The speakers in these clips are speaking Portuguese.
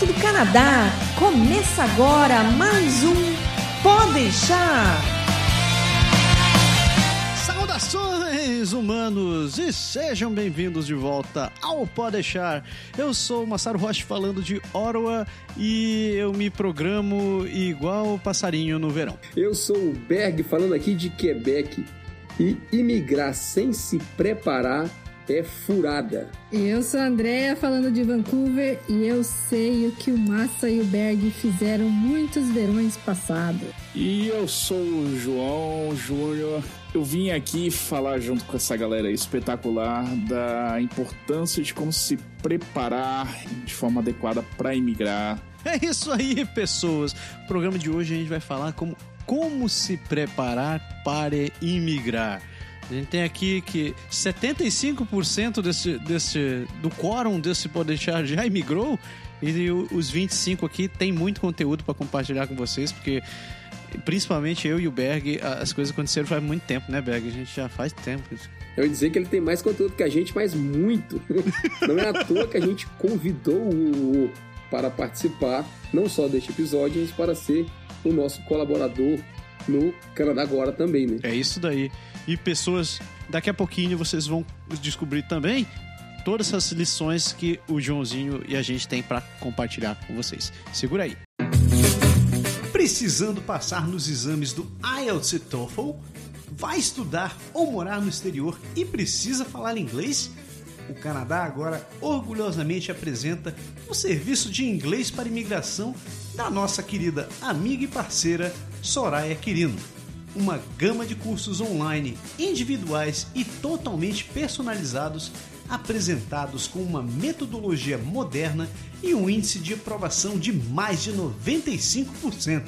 direto do Canadá. Começa agora mais um Pode deixar. Saudações humanos e sejam bem-vindos de volta ao Pode deixar. Eu sou o Massaro Rocha falando de Ottawa e eu me programo igual passarinho no verão. Eu sou o Berg falando aqui de Quebec e imigrar sem se preparar é furada. Eu sou a Andrea falando de Vancouver e eu sei o que o Massa e o Berg fizeram muitos verões passados. E eu sou o João Júnior. Eu vim aqui falar junto com essa galera espetacular da importância de como se preparar de forma adequada para imigrar. É isso aí, pessoas. No programa de hoje a gente vai falar como como se preparar para imigrar. A gente tem aqui que 75% desse, desse, do quórum desse Podeixar já imigrou e os 25 aqui tem muito conteúdo para compartilhar com vocês, porque principalmente eu e o Berg, as coisas aconteceram faz muito tempo, né, Berg? A gente já faz tempo. Eu ia dizer que ele tem mais conteúdo que a gente, mas muito. Não é à toa que a gente convidou o para participar, não só deste episódio, mas para ser o nosso colaborador no Canadá Agora também, né? É isso daí. E pessoas, daqui a pouquinho vocês vão descobrir também todas essas lições que o Joãozinho e a gente tem para compartilhar com vocês. Segura aí. Precisando passar nos exames do IELTS e TOEFL? Vai estudar ou morar no exterior e precisa falar inglês? O Canadá agora orgulhosamente apresenta o serviço de inglês para imigração da nossa querida amiga e parceira Soraya Quirino. Uma gama de cursos online, individuais e totalmente personalizados, apresentados com uma metodologia moderna e um índice de aprovação de mais de 95%.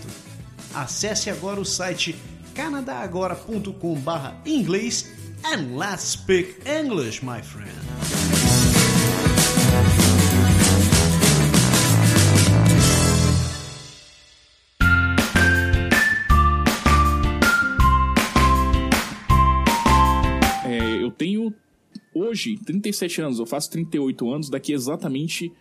Acesse agora o site canadagora.com/inglês and let's speak English, my friend. Hoje, 37 anos, eu faço 38 anos, daqui exatamente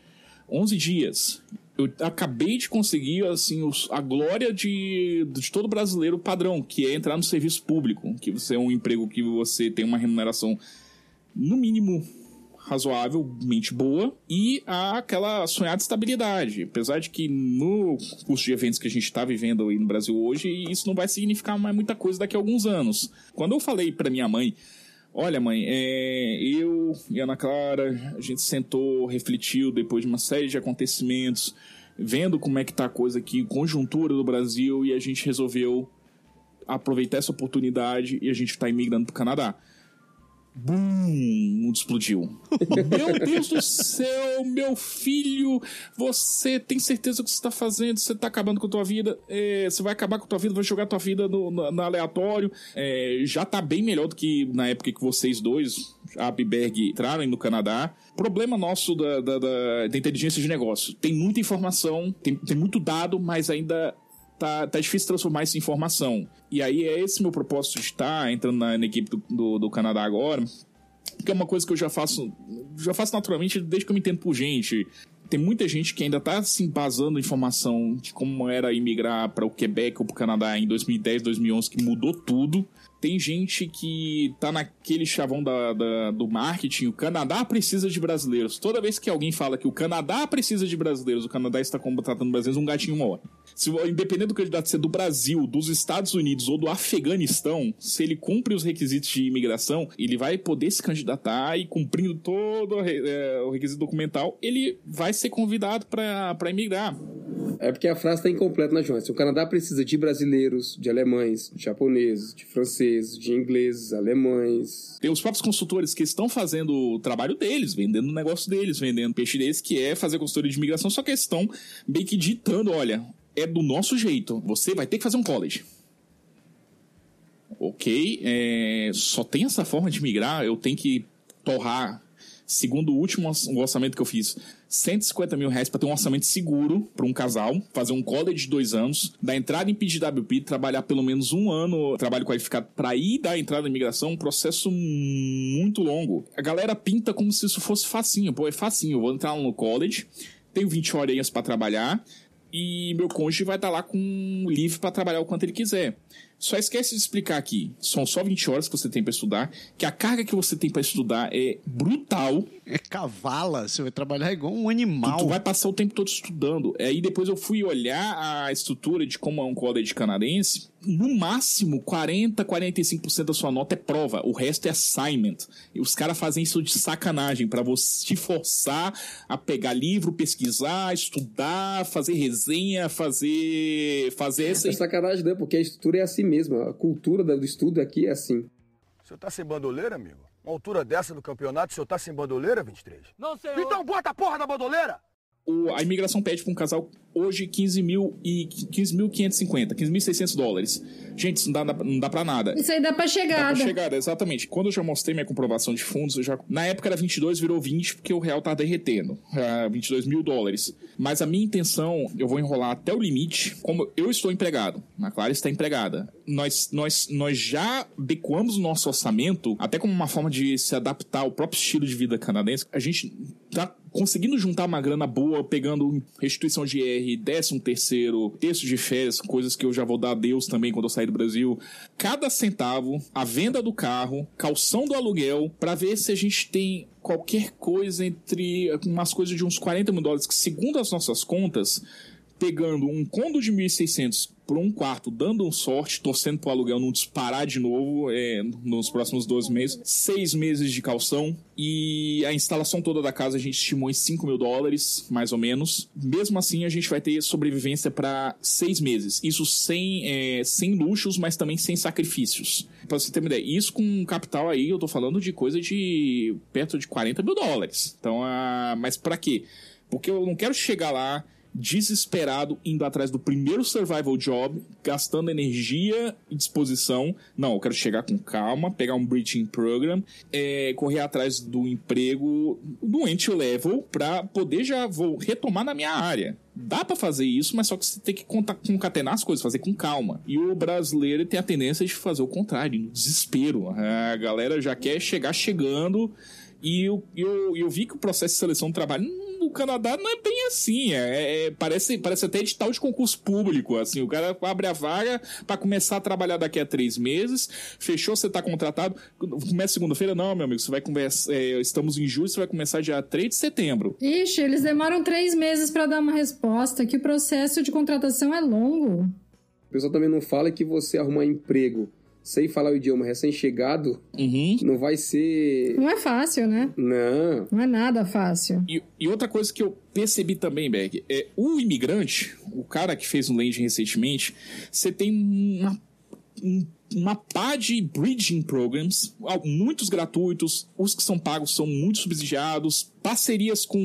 11 dias. Eu acabei de conseguir, assim, a glória de, de todo brasileiro padrão, que é entrar no serviço público, que você é um emprego que você tem uma remuneração, no mínimo, razoavelmente boa e há aquela sonhada estabilidade. Apesar de que no curso de eventos que a gente está vivendo aí no Brasil hoje, isso não vai significar mais muita coisa daqui a alguns anos. Quando eu falei para minha mãe Olha, mãe, é, eu e Ana Clara, a gente sentou, refletiu depois de uma série de acontecimentos, vendo como é que tá a coisa aqui, conjuntura do Brasil, e a gente resolveu aproveitar essa oportunidade e a gente está imigrando para o Canadá. Bum! Mundo explodiu. meu Deus do céu, meu filho! Você tem certeza do que você está fazendo? Você está acabando com a tua vida? É, você vai acabar com a tua vida, vai jogar a tua vida no, no, no aleatório. É, já está bem melhor do que na época que vocês dois, a Abberg, entraram no Canadá. Problema nosso da, da, da, da inteligência de negócio. Tem muita informação, tem, tem muito dado, mas ainda tá, tá difícil transformar isso em informação. E aí é esse meu propósito de estar entrando na, na equipe do, do, do, Canadá agora, que é uma coisa que eu já faço, já faço naturalmente desde que eu me entendo por gente. Tem muita gente que ainda está se embasando em informação de como era imigrar para o Quebec ou para o Canadá em 2010, 2011, que mudou tudo. Tem gente que tá naquele chavão da, da, do marketing, o Canadá precisa de brasileiros. Toda vez que alguém fala que o Canadá precisa de brasileiros, o Canadá está contratando brasileiros, um gatinho morre. Se, independente do candidato ser do Brasil, dos Estados Unidos ou do Afeganistão, se ele cumpre os requisitos de imigração, ele vai poder se candidatar e cumprindo todo é, o requisito documental, ele vai ser convidado para emigrar. É porque a frase está incompleta, né, João? Se o Canadá precisa de brasileiros, de alemães, de japoneses, de franceses, de ingleses, alemães. Tem os próprios consultores que estão fazendo o trabalho deles, vendendo o negócio deles, vendendo peixe deles, que é fazer consultoria de imigração, só que estão meio que ditando: olha, é do nosso jeito, você vai ter que fazer um college. Ok, é, só tem essa forma de migrar, eu tenho que torrar, segundo o último orçamento que eu fiz, 150 mil reais para ter um orçamento seguro para um casal, fazer um college de dois anos, dar entrada em PGWP, trabalhar pelo menos um ano, trabalho qualificado para ir dar entrada na imigração, um processo muito longo. A galera pinta como se isso fosse facinho. Pô, é facinho, eu vou entrar no college, tenho 20 horinhas para trabalhar e meu cônjuge vai estar lá com livre para trabalhar o quanto ele quiser. Só esquece de explicar aqui, são só 20 horas que você tem para estudar, que a carga que você tem para estudar é brutal. É cavala, você vai trabalhar igual um animal. Tu, tu vai passar o tempo todo estudando. Aí depois eu fui olhar a estrutura de como é um college canadense. No máximo, 40, 45% da sua nota é prova, o resto é assignment. E os caras fazem isso de sacanagem para você te forçar a pegar livro, pesquisar, estudar, fazer resenha, fazer fazer essa É sacanagem, né? Porque a estrutura é assim mesmo. A cultura do estudo aqui é assim. O senhor tá sem bandoleira, amigo? Uma altura dessa do campeonato, o senhor tá sem bandoleira, 23? Não, senhor. Então bota a porra da bandoleira! O- a imigração pede para um casal hoje 15 mil e 15.550, 15.600 dólares. Gente, isso não dá, não dá pra nada. Isso aí dá pra Dá chegada. pra chegada, exatamente. Quando eu já mostrei minha comprovação de fundos, eu já, na época era 22, virou 20, porque o real tá derretendo. Ah, 22 mil dólares. Mas a minha intenção, eu vou enrolar até o limite. Como eu estou empregado, a Clara está empregada. Nós, nós, nós já adequamos o nosso orçamento, até como uma forma de se adaptar ao próprio estilo de vida canadense. A gente tá conseguindo juntar uma grana boa, pegando restituição de IR, décimo terceiro, terço de férias, coisas que eu já vou dar a Deus também quando eu sair do Brasil. Cada centavo, a venda do carro, calção do aluguel, pra ver se a gente tem qualquer coisa entre umas coisas de uns 40 mil dólares, que segundo as nossas contas, pegando um condo de 1.600 por um quarto, dando um sorte, torcendo pro aluguel não disparar de novo é, nos próximos 12 meses, seis meses de calção e a instalação toda da casa a gente estimou em 5 mil dólares, mais ou menos. Mesmo assim, a gente vai ter sobrevivência para seis meses. Isso sem, é, sem luxos, mas também sem sacrifícios. Pra você ter uma ideia, isso com um capital aí, eu tô falando de coisa de perto de 40 mil dólares. Então, ah, mas para quê? Porque eu não quero chegar lá desesperado indo atrás do primeiro survival job, gastando energia e disposição. Não, eu quero chegar com calma, pegar um bridging program, é, correr atrás do emprego do entry level para poder já vou retomar na minha área. Dá pra fazer isso, mas só que você tem que concatenar as coisas, fazer com calma. E o brasileiro tem a tendência de fazer o contrário, no desespero. A galera já quer chegar chegando. E eu, eu, eu vi que o processo de seleção do trabalho Canadá não é bem assim. É, é- parece, parece até edital de concurso público. Assim, o cara abre a vaga para começar a trabalhar daqui a três meses. Fechou, você tá contratado. Começa segunda-feira? Não, meu amigo. Você vai conversar. é, estamos em julho, você vai começar dia 3 de setembro. Ixi, eles demoram três meses pra dar uma resposta, que o processo de contratação é longo. O pessoal também não fala que você arrumar emprego sem falar o idioma recém-chegado Uhum. não vai ser. Não é fácil, né? Não. Não é nada fácil. E, e outra coisa que eu percebi também, Berg, é o imigrante, o cara que fez um landing recentemente, você tem uma, um- uma pá de bridging programs, muitos gratuitos, os que são pagos são muito subsidiados, parcerias com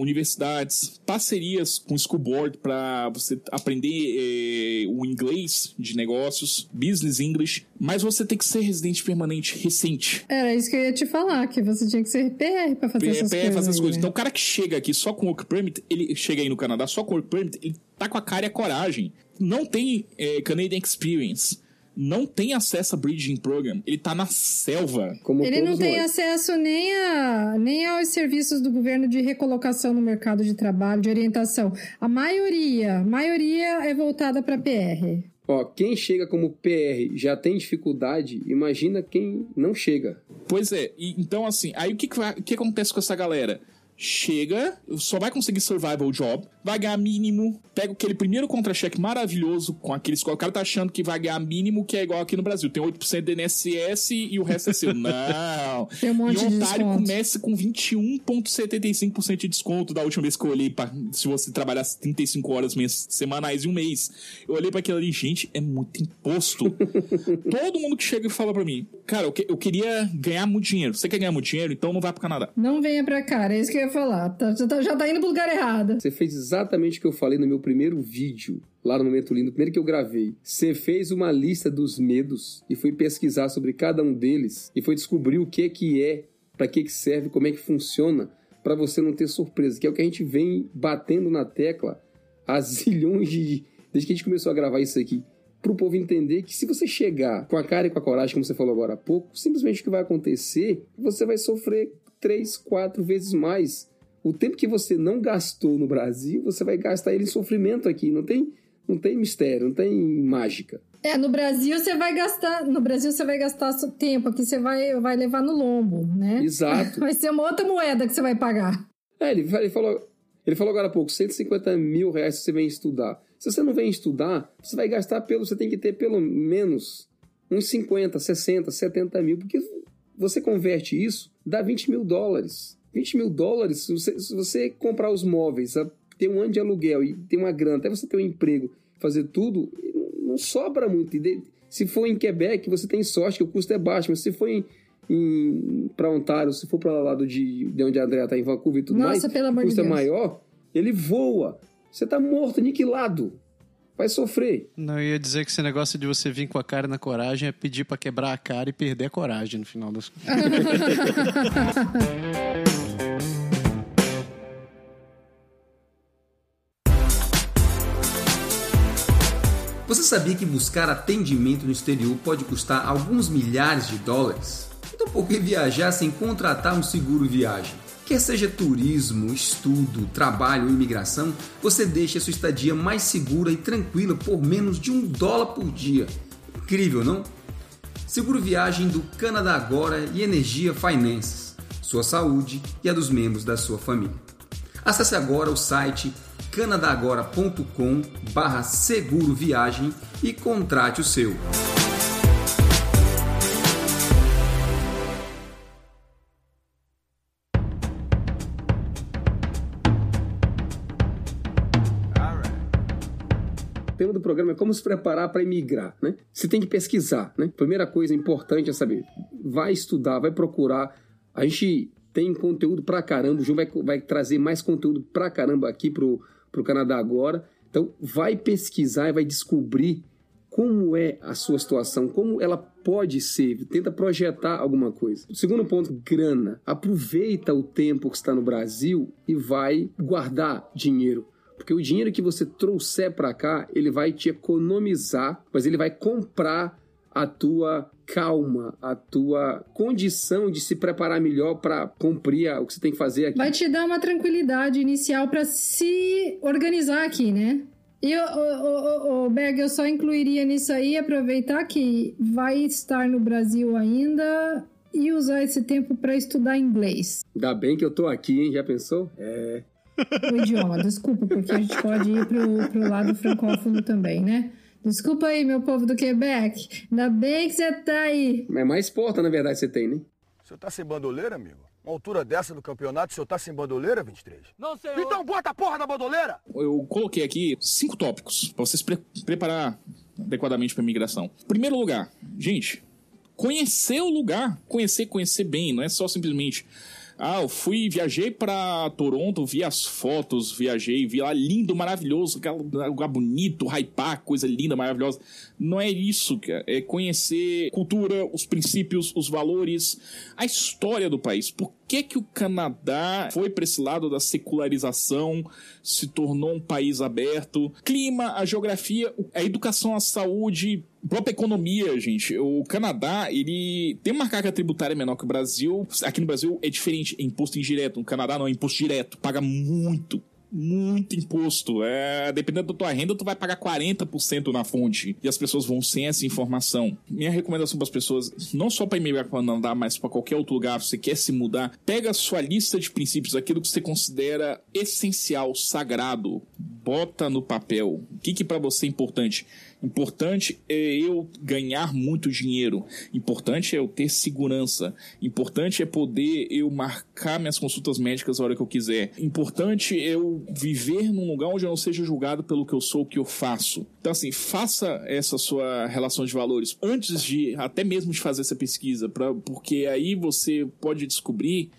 universidades, parcerias com school board para você aprender eh, o inglês de negócios, business English, mas você tem que ser residente permanente recente. Era isso que eu ia te falar, que você tinha que ser PR pra fazer essas PE coisas. fazer as aí, coisas. né? Então, o cara que chega aqui só com work permit, ele chega aí no Canadá só com work permit, ele tá com a cara e a coragem. Não tem eh, Canadian Experience. Não tem acesso a Bridging Program. Ele tá na selva. Como Ele não tem nós. acesso nem, a, nem aos serviços do governo de recolocação no mercado de trabalho, de orientação. A maioria, a maioria é voltada para PR. Ó, quem chega como PR já tem dificuldade, imagina quem não chega. Pois é. E, então, assim, aí o que, que, vai- o que acontece com essa galera? Chega, só vai conseguir survival job, vai ganhar mínimo, pega aquele primeiro contra-cheque maravilhoso com aqueles. O cara tá achando que vai ganhar mínimo, que é igual aqui no Brasil. Tem 8% de NSS e o resto é seu. Não. Tem um monte e de Ontário desconto. começa com 21,75% de desconto da última vez que eu olhei pra, se você trabalhasse 35 horas mês, semanais em um mês. Eu olhei pra aquilo ali, gente, é muito imposto. Todo mundo que chega e fala pra mim, cara, eu, que- eu queria ganhar muito dinheiro. Você quer ganhar muito dinheiro? Então não vai pro Canadá. Não venha pra cá, é isso que eu ia falar. Tá- já, tá, já tá indo pro lugar errado. Você fez exatamente o que eu falei no meu primeiro vídeo, lá no Momento Lindo, o primeiro que eu gravei. Você fez uma lista dos medos e foi pesquisar sobre cada um deles e foi descobrir o que que é, para que que serve, como é que funciona, para você não ter surpresa, que é o que a gente vem batendo na tecla há zilhões de... desde que a gente começou a gravar isso aqui. Pro povo entender que se você chegar com a cara e com a coragem, como você falou agora há pouco, simplesmente o que vai acontecer, você vai sofrer três, quatro vezes mais o tempo que você não gastou no Brasil, você vai gastar ele em sofrimento aqui. Não tem, não tem mistério, não tem mágica. É, no Brasil você vai gastar, no Brasil você vai gastar seu tempo, aqui você vai, vai levar no lombo, né? Exato. Vai ser uma outra moeda que você vai pagar. É, ele, ele falou, ele falou agora há pouco, 150 mil reais se você vem estudar. Se você não vem estudar, você vai gastar pelo, você tem que ter pelo menos uns 50, 60, 70 mil, porque você converte isso, dá 20 mil dólares. 20 mil dólares, se você, se você comprar os móveis, ter um ano de aluguel e ter uma grana, até você ter um emprego, fazer tudo, não sobra muito. Se for em Quebec, você tem sorte que o custo é baixo, mas se for em, em para Ontário, se for para o lado de, de onde a Andrea está, em Vancouver e tudo Nossa, mais, o custo de é maior, ele voa. Você está morto, aniquilado. Vai sofrer. Não, eu ia dizer que esse negócio de você vir com a cara na coragem é pedir para quebrar a cara e perder a coragem no final das contas. Você sabia que buscar atendimento no exterior pode custar alguns milhares de dólares? Então por que viajar sem contratar um seguro viagem? Quer seja turismo, estudo, trabalho ou imigração, você deixa sua estadia mais segura e tranquila por menos de um dólar por dia. Incrível, não? Seguro viagem do Canadá Agora e Energia Finances. Sua saúde e a dos membros da sua família. Acesse agora o site canadagora.com barra seguro viagem e contrate o seu. Tema do programa é como se preparar para emigrar, né? Você tem que pesquisar, né? Primeira coisa importante é saber, vai estudar, vai procurar. A gente tem conteúdo pra caramba, o João vai, vai trazer mais conteúdo pra caramba aqui pro, pro Canadá agora. Então, vai pesquisar e vai descobrir como é a sua situação, como ela pode ser, tenta projetar alguma coisa. Segundo ponto, grana. Aproveita o tempo que está no Brasil e vai guardar dinheiro. Porque o dinheiro que você trouxer para cá, ele vai te economizar, mas ele vai comprar a tua calma, a tua condição de se preparar melhor para cumprir o que você tem que fazer aqui. Vai te dar uma tranquilidade inicial para se organizar aqui, né? E o, o, o, Berg, eu só incluiria nisso aí, aproveitar que vai estar no Brasil ainda e usar esse tempo para estudar inglês. Ainda bem que eu tô aqui, hein? Já pensou? É. O idioma, desculpa, porque a gente pode ir pro, pro lado francófono também, né? Desculpa aí, meu povo do Quebec. Ainda bem que você tá aí. É mais porta, na verdade, você tem, né? O senhor tá sem bandoleira, amigo? Uma altura dessa do campeonato, o senhor tá sem bandoleira, 23? Não, senhor. Então bota a porra da bandoleira! Eu coloquei aqui cinco tópicos para vocês pre preparar adequadamente para migração. Primeiro lugar, gente, conhecer o lugar, conhecer, conhecer bem, não é só simplesmente ah, eu fui, viajei para Toronto, vi as fotos, viajei, vi lá lindo, maravilhoso, lugar bonito, hypar, coisa linda, maravilhosa. Não é isso, cara. É conhecer cultura, os princípios, os valores, a história do país. Por que que o Canadá foi para esse lado da secularização, se tornou um país aberto? Clima, a geografia, a educação, a saúde, própria economia, gente. O Canadá, ele tem uma carga tributária menor que o Brasil. Aqui no Brasil é diferente, é imposto indireto. No Canadá não, é imposto direto. Paga muito, muito imposto. É, dependendo da tua renda, tu vai pagar 40% na fonte. E as pessoas vão sem essa informação. Minha recomendação para as pessoas, não só para emigrar para o Canadá, mas para qualquer outro lugar, você quer se mudar, pega a sua lista de princípios, aquilo que você considera essencial, sagrado, bota no papel. O que que para você é importante? Importante é eu ganhar muito dinheiro. Importante é eu ter segurança. Importante é poder eu marcar minhas consultas médicas a hora que eu quiser. Importante é eu viver num lugar onde eu não seja julgado pelo que eu sou, o que eu faço. Então, assim, faça essa sua relação de valores antes de, até mesmo de fazer essa pesquisa, pra, porque aí você pode descobrir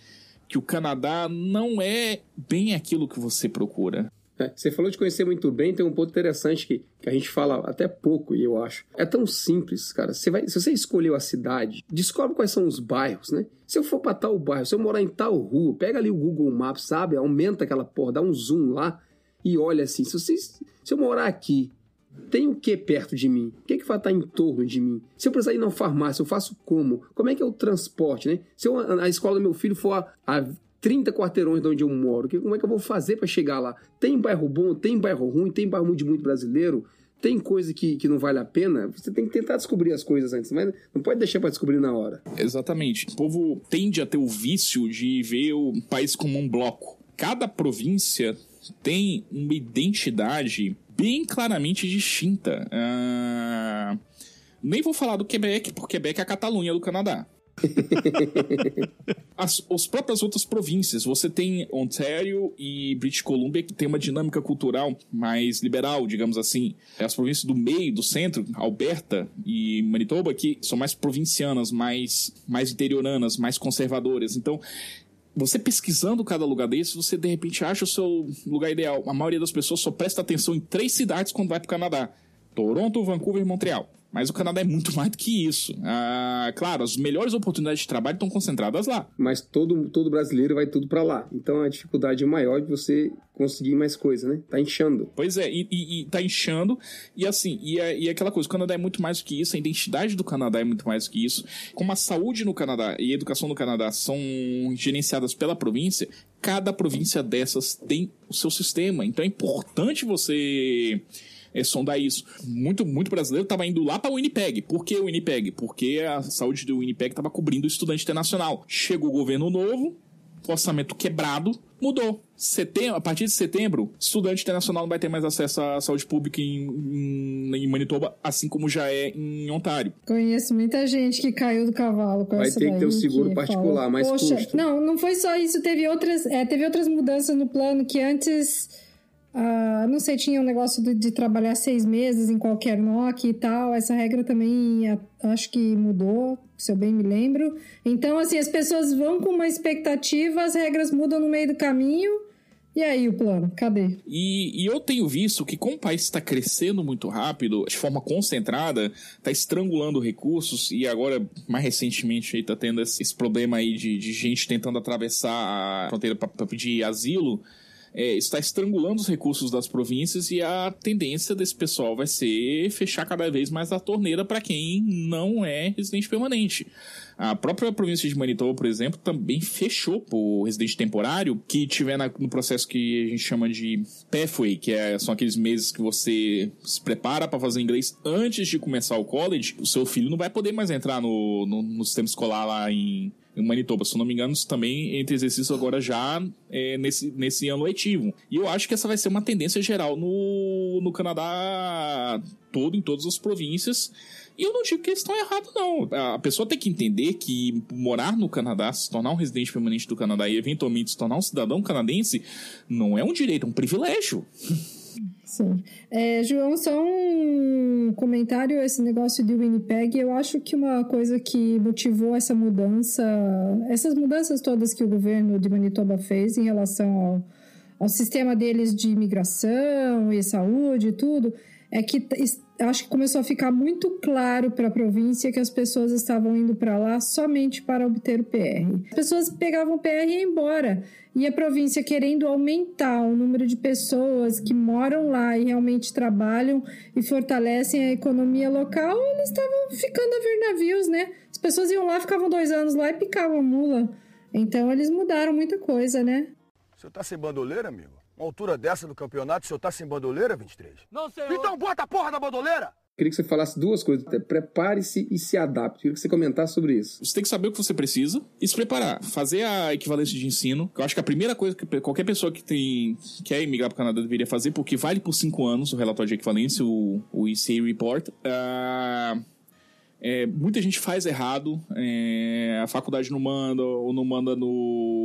que o Canadá não é bem aquilo que você procura. É, você falou de conhecer muito bem, tem um ponto interessante que, que a gente fala até pouco, e eu acho. É tão simples, cara. Você vai, se você escolheu a cidade, descobre quais são os bairros, né? Se eu for pra tal bairro, se eu morar em tal rua, pega ali o Google Maps, sabe? Aumenta aquela porra, dá um zoom lá e olha assim. Se, você, se eu morar aqui, tem o que perto de mim? O que, que vai estar em torno de mim? Se eu precisar ir na farmácia, eu faço como? Como é que é o transporte, né? Se eu, a escola do meu filho for a, a 30 quarteirões de onde eu moro. Que, como é que eu vou fazer para chegar lá? Tem bairro bom, tem bairro ruim, tem bairro de muito brasileiro, tem coisa que, que não vale a pena. Você tem que tentar descobrir as coisas antes, mas não pode deixar para descobrir na hora. Exatamente. O povo tende a ter o vício de ver o país como um bloco. Cada província tem uma identidade bem claramente distinta. Ah, nem vou falar do Quebec, porque Quebec é a Catalunha do Canadá. As, as próprias outras províncias, você tem Ontário e British Columbia que tem uma dinâmica cultural mais liberal, digamos assim. As províncias do meio, do centro, Alberta e Manitoba, que são mais provincianas, mais, mais interioranas, mais conservadoras. Então, você pesquisando cada lugar desse, você de repente acha o seu lugar ideal. A maioria das pessoas só presta atenção em três cidades quando vai para o Canadá: Toronto, Vancouver e Montreal. Mas o Canadá é muito mais do que isso. Ah, claro, as melhores oportunidades de trabalho estão concentradas lá. Mas todo, todo brasileiro vai tudo para lá. Então a dificuldade é maior de você conseguir mais coisa, né? Tá inchando. Pois é, e, e, e tá inchando. E assim, e, é, e é aquela coisa, o Canadá é muito mais do que isso, a identidade do Canadá é muito mais do que isso. Como a saúde no Canadá e a educação no Canadá são gerenciadas pela província, cada província dessas tem o seu sistema. Então é importante você é, sondar isso. Muito, muito brasileiro estava indo lá para o Winnipeg. Por que o Winnipeg? Porque a saúde do Winnipeg estava cobrindo o estudante internacional. Chegou o governo novo, orçamento quebrado, mudou. Setembro, a partir de setembro, estudante internacional não vai ter mais acesso à saúde pública em, em, em Manitoba, assim como já é em Ontário. Conheço muita gente que caiu do cavalo com Vai essa ter que ter um seguro particular, fala, mais Poxa, custo. Não, não foi só isso. Teve outras, é, teve outras mudanças no plano que antes... ah, não sei, tinha um negócio de, de trabalhar seis meses em qualquer NOC e tal. Essa regra também acho que mudou, se eu bem me lembro. Então, assim, as pessoas vão com uma expectativa, as regras mudam no meio do caminho. E aí o plano? Cadê? E, e eu tenho visto que, como o país está crescendo muito rápido, de forma concentrada, está estrangulando recursos, e agora, mais recentemente, está tendo esse, esse problema aí de, de gente tentando atravessar a fronteira para pedir asilo. É, está estrangulando os recursos das províncias e a tendência desse pessoal vai ser fechar cada vez mais a torneira para quem não é residente permanente. A própria província de Manitoba, por exemplo, também fechou por residente temporário que tiver na- no processo que a gente chama de pathway, que é, são aqueles meses que você se prepara para fazer inglês antes de começar o college. O seu filho não vai poder mais entrar no, no, no sistema escolar lá em, em Manitoba. Se não me engano, também entre exercícios agora já é, nesse, nesse ano letivo. E eu acho que essa vai ser uma tendência geral no, no Canadá todo, em todas as províncias. E eu não digo que eles estão errados, não. A pessoa tem que entender que morar no Canadá, se tornar um residente permanente do Canadá e eventualmente se tornar um cidadão canadense, não é um direito, é um privilégio. Sim. É, João, só um comentário, esse negócio de Winnipeg, eu acho que uma coisa que motivou essa mudança, essas mudanças todas que o governo de Manitoba fez em relação ao, ao sistema deles de imigração e saúde e tudo, é que acho que começou a ficar muito claro para a província que as pessoas estavam indo para lá somente para obter o PR. As pessoas pegavam o PR e iam embora. E a província querendo aumentar o número de pessoas que moram lá e realmente trabalham e fortalecem a economia local, eles estavam ficando a ver navios, né? As pessoas iam lá, ficavam dois anos lá e picavam mula. Então eles mudaram muita coisa, né? O senhor tá sem bandoleira, amigo? Uma altura dessa do campeonato, o senhor tá sem bandoleira, 23? Não, senhor. Então bota a porra da bandoleira! Queria que você falasse duas coisas. Prepare-se e se adapte. Queria que você comentasse sobre isso. Você tem que saber o que você precisa e se preparar. Fazer a equivalência de ensino. Eu acho que a primeira coisa que qualquer pessoa que tem quer emigrar para o Canadá deveria fazer, porque vale por cinco anos o relatório de equivalência, o, o ECA Report. Ah, é, muita gente faz errado, é, a faculdade não manda, ou não manda no.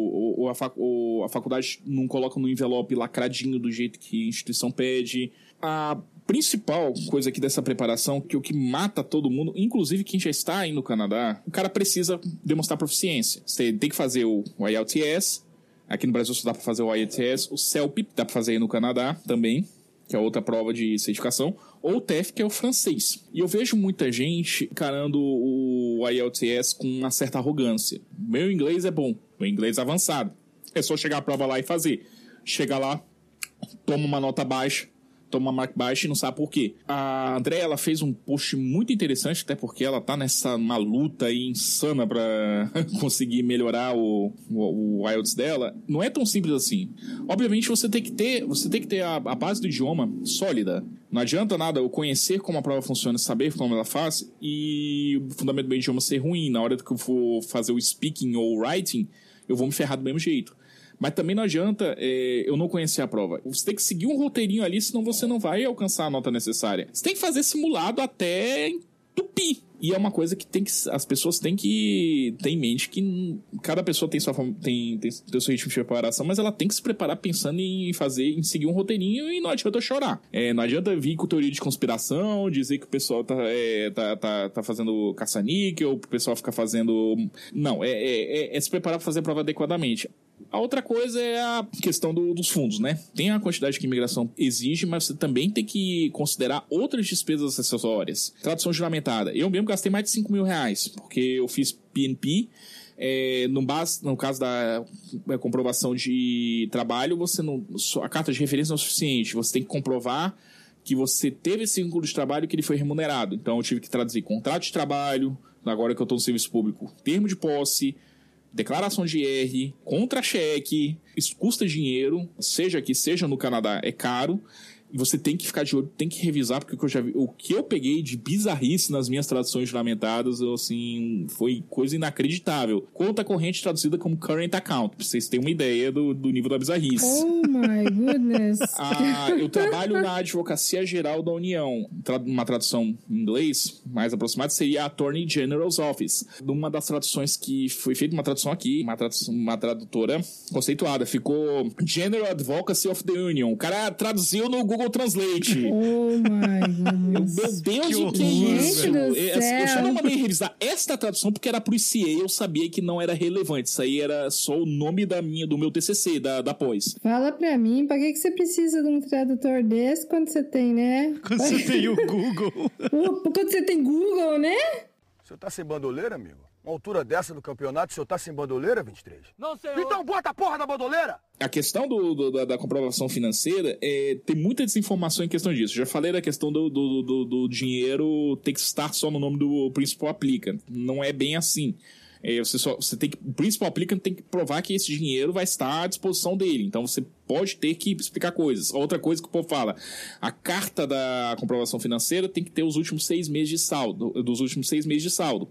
Ou, a fac- ou a faculdade não coloca no envelope lacradinho do jeito que a instituição pede. A principal coisa aqui dessa preparação, que o que mata todo mundo, inclusive quem já está aí no Canadá, o cara precisa demonstrar proficiência. Você tem que fazer o, IELTS, aqui no Brasil só dá para fazer o IELTS, o CELP dá para fazer aí no Canadá também, que é outra prova de certificação, ou o TEF, que é o francês. E eu vejo muita gente encarando o IELTS com uma certa arrogância. Meu inglês é bom, meu inglês avançado. É só chegar à prova lá e fazer. Chega lá, toma uma nota baixa, toma mark baixa e não sabe por quê. A André, ela fez um post muito interessante, até porque ela tá nessa uma luta aí insana para conseguir melhorar o, o, o IELTS dela. Não é tão simples assim. Obviamente você tem que ter, você tem que ter a, a base do idioma sólida. Não adianta nada eu conhecer como a prova funciona, saber como ela faz e o fundamento do idioma ser ruim. Na hora que eu for fazer o speaking ou o writing, eu vou me ferrar do mesmo jeito. Mas também não adianta é, eu não conhecer a prova. Você tem que seguir um roteirinho ali, senão você não vai alcançar a nota necessária. Você tem que fazer simulado até entupir. E é uma coisa que tem que as pessoas têm que ter em mente que cada pessoa tem sua tem, tem, tem seu ritmo de preparação, mas ela tem que se preparar pensando em fazer, em seguir um roteirinho e não adianta chorar. É, não adianta vir com teoria de conspiração, dizer que o pessoal tá, é, tá, tá, tá fazendo caça-níquel, o pessoal fica fazendo. Não, é, é, é, é se preparar para fazer a prova adequadamente. A outra coisa é a questão do, dos fundos, né? Tem a quantidade que a imigração exige, mas você também tem que considerar outras despesas acessórias. Tradução juramentada. Eu mesmo gastei mais de 5 mil reais, porque eu fiz PNP. É, no, base, no caso da comprovação de trabalho, você não, a carta de referência não é suficiente. Você tem que comprovar que você teve esse vínculo de trabalho que ele foi remunerado. Então eu tive que traduzir contrato de trabalho, agora que eu estou no serviço público, termo de posse, declaração de IR, contra-cheque, isso custa dinheiro, seja aqui, seja no Canadá, é caro. Você tem que ficar de olho, tem que revisar, porque o que eu já vi, o que eu peguei de bizarrice nas minhas traduções lamentadas, assim, foi coisa inacreditável. Conta corrente traduzida como current account, pra vocês terem uma ideia do, do nível da bizarrice. Oh my goodness. ah, eu trabalho na Advocacia Geral da União. Uma tradução em inglês mais aproximada seria Attorney General's Office. Uma das traduções que foi feita, uma tradução aqui, uma, tradução, uma tradutora conceituada, ficou General Advocacy of the Union. O cara traduziu no Google Google Translate. Oh my Meu Deus, que o que é isso? Eu só não mandei revisar esta tradução porque era pro ICA eu sabia que não era relevante. Isso aí era só o nome da minha, do meu TCC, da, da pós. Fala pra mim, pra que, que você precisa de um tradutor desse quando você tem, né? Quando você tem o Google. quando você tem Google, né? Você tá sem bandoleira, amigo? Uma altura dessa do campeonato, o senhor tá sem bandoleira, 23? Não, senhor. Então bota a porra da bandoleira! A questão do, do da, da, comprovação financeira é, tem muita desinformação em questão disso. Já falei da questão do, do, do, do dinheiro ter que estar só no nome do principal aplica. Não é bem assim. É, você só, você tem que, o principal applicant tem que provar que esse dinheiro vai estar à disposição dele. Então você pode ter que explicar coisas. Outra coisa que o povo fala: a carta da comprovação financeira tem que ter os últimos seis meses de saldo, dos últimos seis meses de saldo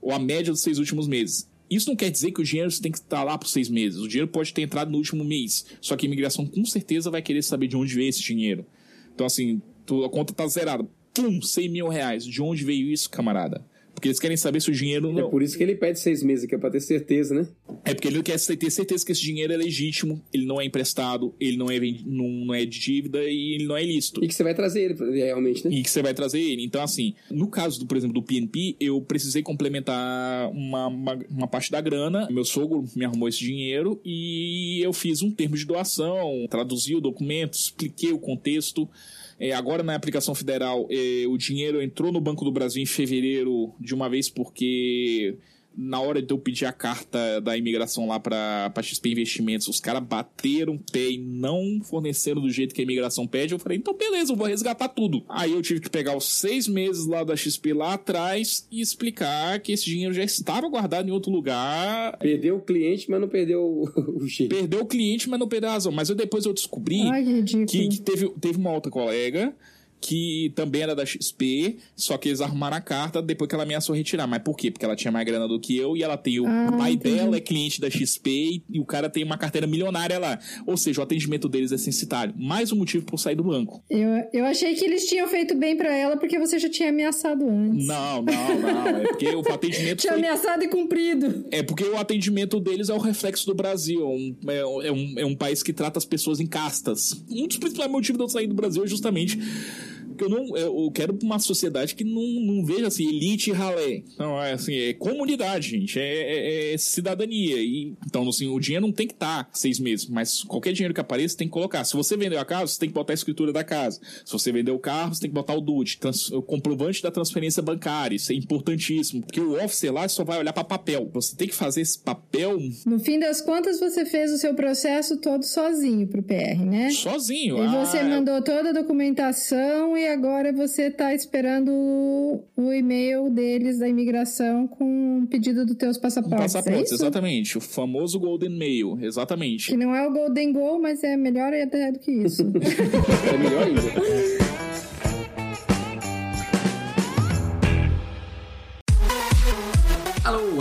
ou a média dos seis últimos meses. Isso não quer dizer que o dinheiro tem que estar lá por seis meses. O dinheiro pode ter entrado no último mês. Só que a imigração com certeza vai querer saber de onde veio esse dinheiro. Então, assim, a conta tá zerada. Pum, 100 mil reais. De onde veio isso, camarada? Porque eles querem saber se o dinheiro. Não... É por isso que ele pede seis meses, que é pra ter certeza, né? É porque ele quer ter certeza que esse dinheiro é legítimo, ele não é emprestado, ele não é, não, não é de dívida e ele não é ilícito. E que você vai trazer ele, realmente, né? E que você vai trazer ele. Então, assim, no caso, do, por exemplo, do PNP, eu precisei complementar uma, uma, uma parte da grana. Meu sogro me arrumou esse dinheiro e eu fiz um termo de doação, traduzi o documento, expliquei o contexto. É, agora na aplicação federal, é, o dinheiro entrou no Banco do Brasil em fevereiro de uma vez porque na hora de eu pedir a carta da imigração lá para XP Investimentos, os caras bateram o pé e não forneceram do jeito que a imigração pede. Eu falei, então beleza, eu vou resgatar tudo. Aí eu tive que pegar os seis meses lá da XP lá atrás e explicar que esse dinheiro já estava guardado em outro lugar. Perdeu o cliente, mas não perdeu o jeito. Perdeu o cliente, mas não perdeu a razão. Mas eu depois eu descobri Ai, que, que, que teve, teve uma outra colega que também era da XP, só que eles arrumaram a carta depois que ela ameaçou retirar. Mas por quê? Porque ela tinha mais grana do que eu e ela tem o ah, pai entendi. dela é cliente da XP e o cara tem uma carteira milionária lá. Ou seja, o atendimento deles é censitário. Mais um motivo por sair do banco. Eu, eu achei que eles tinham feito bem para ela porque você já tinha ameaçado antes. Não, não, não. É porque o atendimento. tinha foi... ameaçado e cumprido. É porque o atendimento deles é o reflexo do Brasil. É um, é um, é um país que trata as pessoas em castas. Um dos principais motivos de eu sair do Brasil é justamente Porque eu não eu quero uma sociedade que não, não veja assim, elite e ralé. Não, é assim, é comunidade, gente. É, é, é cidadania. E, então, assim, o dinheiro não tem que estar tá seis meses, mas qualquer dinheiro que apareça tem que colocar. Se você vendeu a casa, você tem que botar a escritura da casa. Se você vendeu o carro, você tem que botar o DUT, o comprovante da transferência bancária. Isso é importantíssimo. Porque o officer lá só vai olhar para papel. Você tem que fazer esse papel. No fim das contas, você fez o seu processo todo sozinho pro PR, né? Sozinho. E ah, você mandou toda a documentação e agora você tá esperando o e-mail deles da imigração com o pedido dos teus passaportes. Passaportes, é exatamente. O famoso Golden Mail, exatamente. Que não é o Golden Goal, mas é melhor até do que isso. é melhor ainda.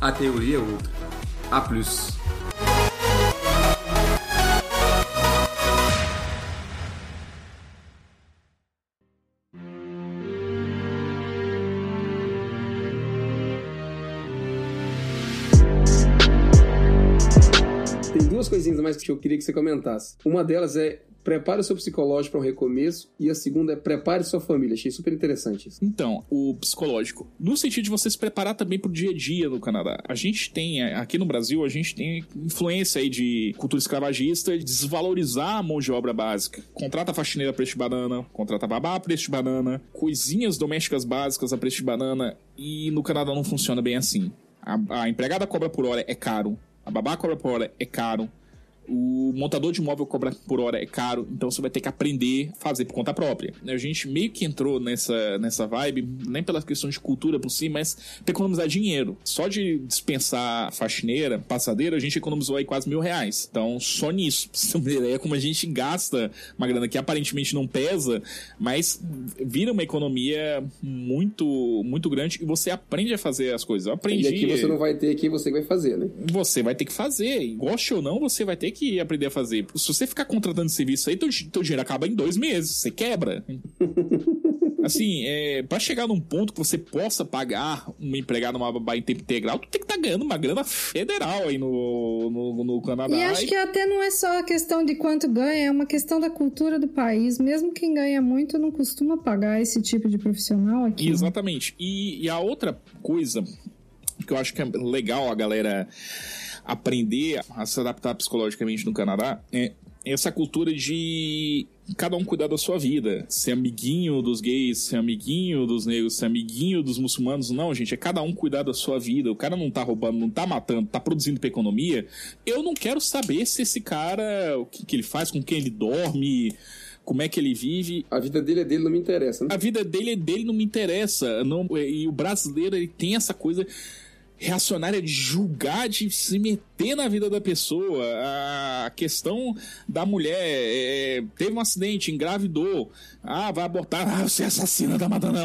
a teoria é outra. A plus. Tem duas coisinhas mais que eu queria que você comentasse. Uma delas é prepare o seu psicológico para um recomeço e a segunda é prepare sua família. Achei super interessante isso. Então, o psicológico, no sentido de você se preparar também para o dia a dia no Canadá. A gente tem, aqui no Brasil, a gente tem influência aí de cultura escravagista, de desvalorizar a mão de obra básica. Contrata faxineira a preço de banana, contrata babá a preço de banana, coisinhas domésticas básicas a preço de banana e no Canadá não funciona bem assim. A, a empregada cobra por hora é caro, a babá cobra por hora é caro, o montador de móvel cobra por hora é caro, então você vai ter que aprender a fazer por conta própria. A gente meio que entrou nessa, nessa vibe, nem pela questão de cultura por si, mas para economizar dinheiro. Só de dispensar faxineira, passadeira, a gente economizou aí quase mil reais. Então, só nisso. Pra você ter uma ideia como a gente gasta uma grana que aparentemente não pesa, mas vira uma economia muito, muito grande e você aprende a fazer as coisas. Eu aprendi. E aqui você não vai ter, aqui você vai fazer, né? Você vai ter que fazer. Goste ou não, você vai ter que que aprender a fazer. Se você ficar contratando serviço aí, teu, teu dinheiro acaba em dois meses. Você quebra. assim, é, para chegar num ponto que você possa pagar uma empregada numa babá em tempo integral, tu tem que estar tá ganhando uma grana federal aí no, no, no Canadá. E acho que até não é só a questão de quanto ganha, é uma questão da cultura do país. Mesmo quem ganha muito não costuma pagar esse tipo de profissional aqui. Exatamente. E, e a outra coisa que eu acho que é legal a galera aprender a se adaptar psicologicamente no Canadá é essa cultura de cada um cuidar da sua vida. Ser amiguinho dos gays, ser amiguinho dos negros, ser amiguinho dos muçulmanos. Não, gente, é cada um cuidar da sua vida. O cara não tá roubando, não tá matando, tá produzindo pra economia. Eu não quero saber se esse cara, o que, que ele faz, com quem ele dorme como é que ele vive. A vida dele é dele, não me interessa. Né? A vida dele é dele, não me interessa. Não, e o brasileiro, ele tem essa coisa reacionária de julgar, de se meter na vida da pessoa. A questão da mulher é, teve um acidente, engravidou. Ah, vai abortar, ah, você é assassina da Madonna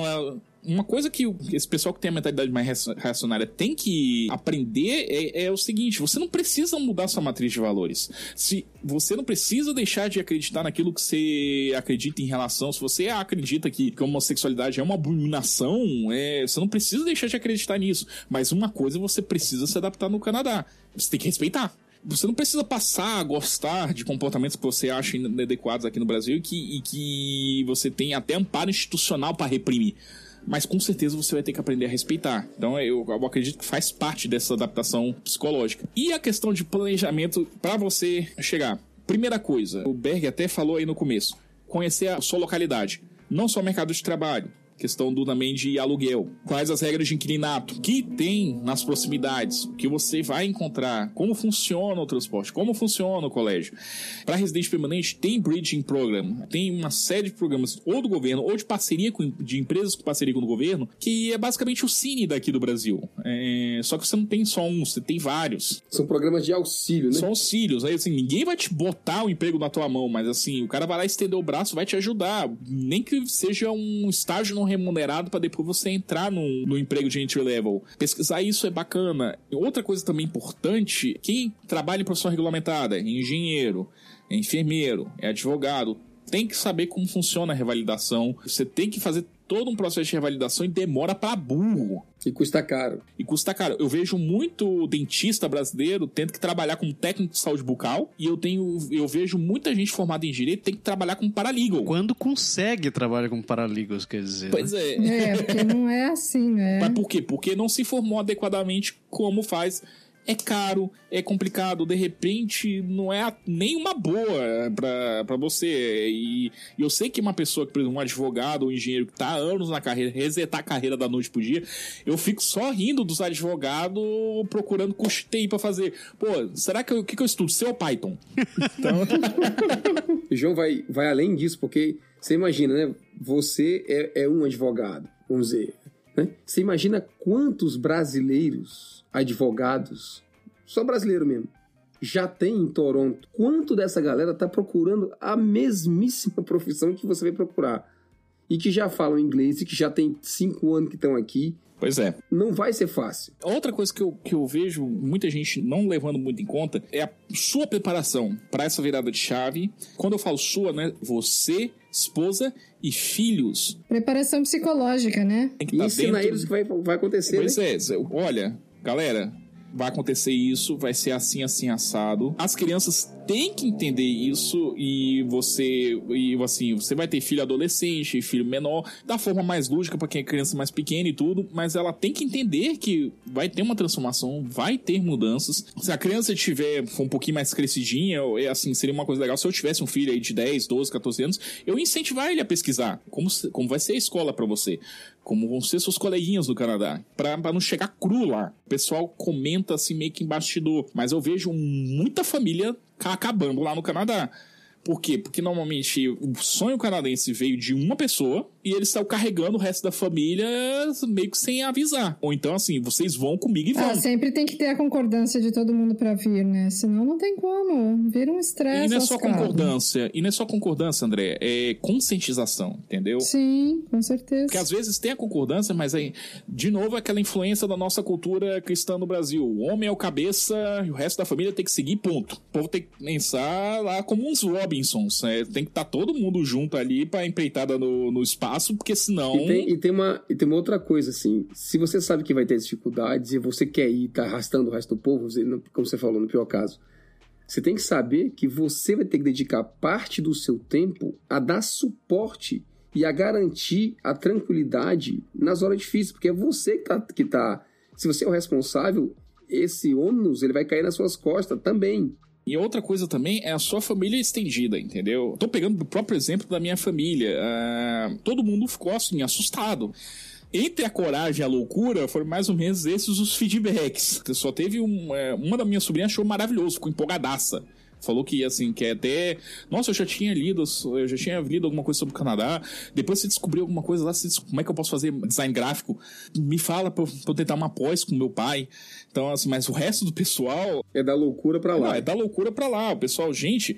uma coisa que esse pessoal que tem a mentalidade mais reacionária tem que aprender é, é, o seguinte: você não precisa mudar sua matriz de valores. Se você não precisa deixar de acreditar naquilo que você acredita em relação, se você acredita que, que a homossexualidade é uma abominação, é, você não precisa deixar de acreditar nisso. Mas uma coisa você precisa se adaptar no Canadá. Você tem que respeitar você não precisa passar a gostar de comportamentos que você acha inadequados aqui no Brasil e que, e que você tem até amparo institucional para reprimir mas com certeza você vai ter que aprender a respeitar. Então eu, eu acredito que faz parte dessa adaptação psicológica. E a questão de planejamento para você chegar. Primeira coisa, o Berg até falou aí no começo: conhecer a sua localidade. Não só o mercado de trabalho, questão do também de aluguel. Quais as regras de inquilinato que tem nas proximidades, que você vai encontrar, como funciona o transporte, como funciona o colégio. Para residente permanente tem bridging program, tem uma série de programas ou do governo ou de parceria com de empresas com parceria com o governo, que é basicamente o Cine daqui do Brasil. É, só que você não tem só um, você tem vários. São programas de auxílio, né? São auxílios. Aí assim, ninguém vai te botar o emprego na tua mão, mas assim, o cara vai lá estender o braço, vai te ajudar, nem que seja um estágio no remunerado para depois você entrar no, emprego de entry level. Pesquisar isso é bacana. Outra coisa também importante, quem trabalha em profissão regulamentada, engenheiro, é enfermeiro, é advogado, tem que saber como funciona a revalidação. Você tem que fazer todo um processo de revalidação e demora para burro. E custa caro. E custa caro. Eu vejo muito dentista brasileiro tendo que trabalhar como técnico de saúde bucal e eu tenho eu vejo muita gente formada em direito tem que trabalhar como paralegal. Quando consegue trabalhar como paralegal, quer dizer. Pois né? é. É, porque não é assim, né? Mas por quê? Porque não se formou adequadamente como faz é caro, é complicado, de repente não é nem uma boa para você. E, eu sei que uma pessoa, por exemplo, um advogado ou um engenheiro que tá há anos na carreira, resetar a carreira da noite pro dia, eu fico só rindo dos advogados procurando custeio para fazer. Pô, será que o que, que eu estudo? Seu Python. Então... João vai, vai além disso, porque você imagina, né? Você é, é um advogado, vamos dizer. Né? Você imagina quantos brasileiros advogados, só brasileiro mesmo, já tem em Toronto. Quanto dessa galera está procurando a mesmíssima profissão que você vai procurar? E que já falam inglês e que já tem cinco anos que estão aqui. Pois é. Não vai ser fácil. Outra coisa que eu, que eu vejo muita gente não levando muito em conta é a sua preparação para essa virada de chave. Quando eu falo sua, né? Você, esposa e filhos. Preparação psicológica, né? Tem que e tá ensina dentro... eles que vai, vai acontecer. Pois né? é. Olha, galera, vai acontecer isso, vai ser assim, assim, assado. As crianças têm que entender isso e você, e assim, você vai ter filho adolescente, filho menor, da forma mais lógica para quem é criança mais pequena e tudo, mas ela tem que entender que vai ter uma transformação, vai ter mudanças. Se a criança tiver um pouquinho mais crescidinha, é assim, seria uma coisa legal se eu tivesse um filho aí de 10, 12, 14 anos, eu incentivar ele a pesquisar como, como vai ser a escola para você como vão ser seus coleguinhas do Canadá, para não chegar cru lá. O pessoal comenta assim meio que em bastidor, mas eu vejo muita família acabando lá no Canadá. Por quê? Porque normalmente o sonho canadense veio de uma pessoa e eles estão carregando o resto da família meio que sem avisar. Ou então, assim, vocês vão comigo e vão. Ah, sempre tem que ter a concordância de todo mundo para vir, né? Senão não tem como. Vira um estresse. E não é só concordância. E não é só concordância, André. É conscientização, entendeu? Sim, com certeza. Porque às vezes tem a concordância, mas aí, de novo, aquela influência da nossa cultura cristã no Brasil. O homem é o cabeça e o resto da família tem que seguir, ponto. O povo tem que pensar lá como uns Robinsons. Né? Tem que estar tá todo mundo junto ali pra empreitada no, no espaço espaço, porque senão. E tem, e tem, uma, e tem uma outra coisa, assim. Se você sabe que vai ter dificuldades e você quer ir, tá arrastando o resto do povo, como você falou, no pior caso. Você tem que saber que você vai ter que dedicar parte do seu tempo a dar suporte e a garantir a tranquilidade nas horas difíceis, porque é você que tá, que tá. Se você é o responsável, esse ônus ele vai cair nas suas costas também. E outra coisa também é a sua família extendida, entendeu? Tô pegando o próprio exemplo da minha família. Uh, todo mundo ficou assim, assustado. Entre a coragem e a loucura, foram mais ou menos esses os feedbacks. Só teve um, é, uma da minha sobrinha achou maravilhoso, ficou empolgadaça falou que assim, que até. Nossa, eu já tinha lido, eu já tinha lido alguma coisa sobre o Canadá. Depois você descobriu alguma coisa lá, você como é que eu posso fazer design gráfico? Me fala pra eu, pra eu tentar uma pós com meu pai. Então, assim, mas o resto do pessoal. É da loucura pra lá. Não, é da loucura pra lá. O pessoal, gente.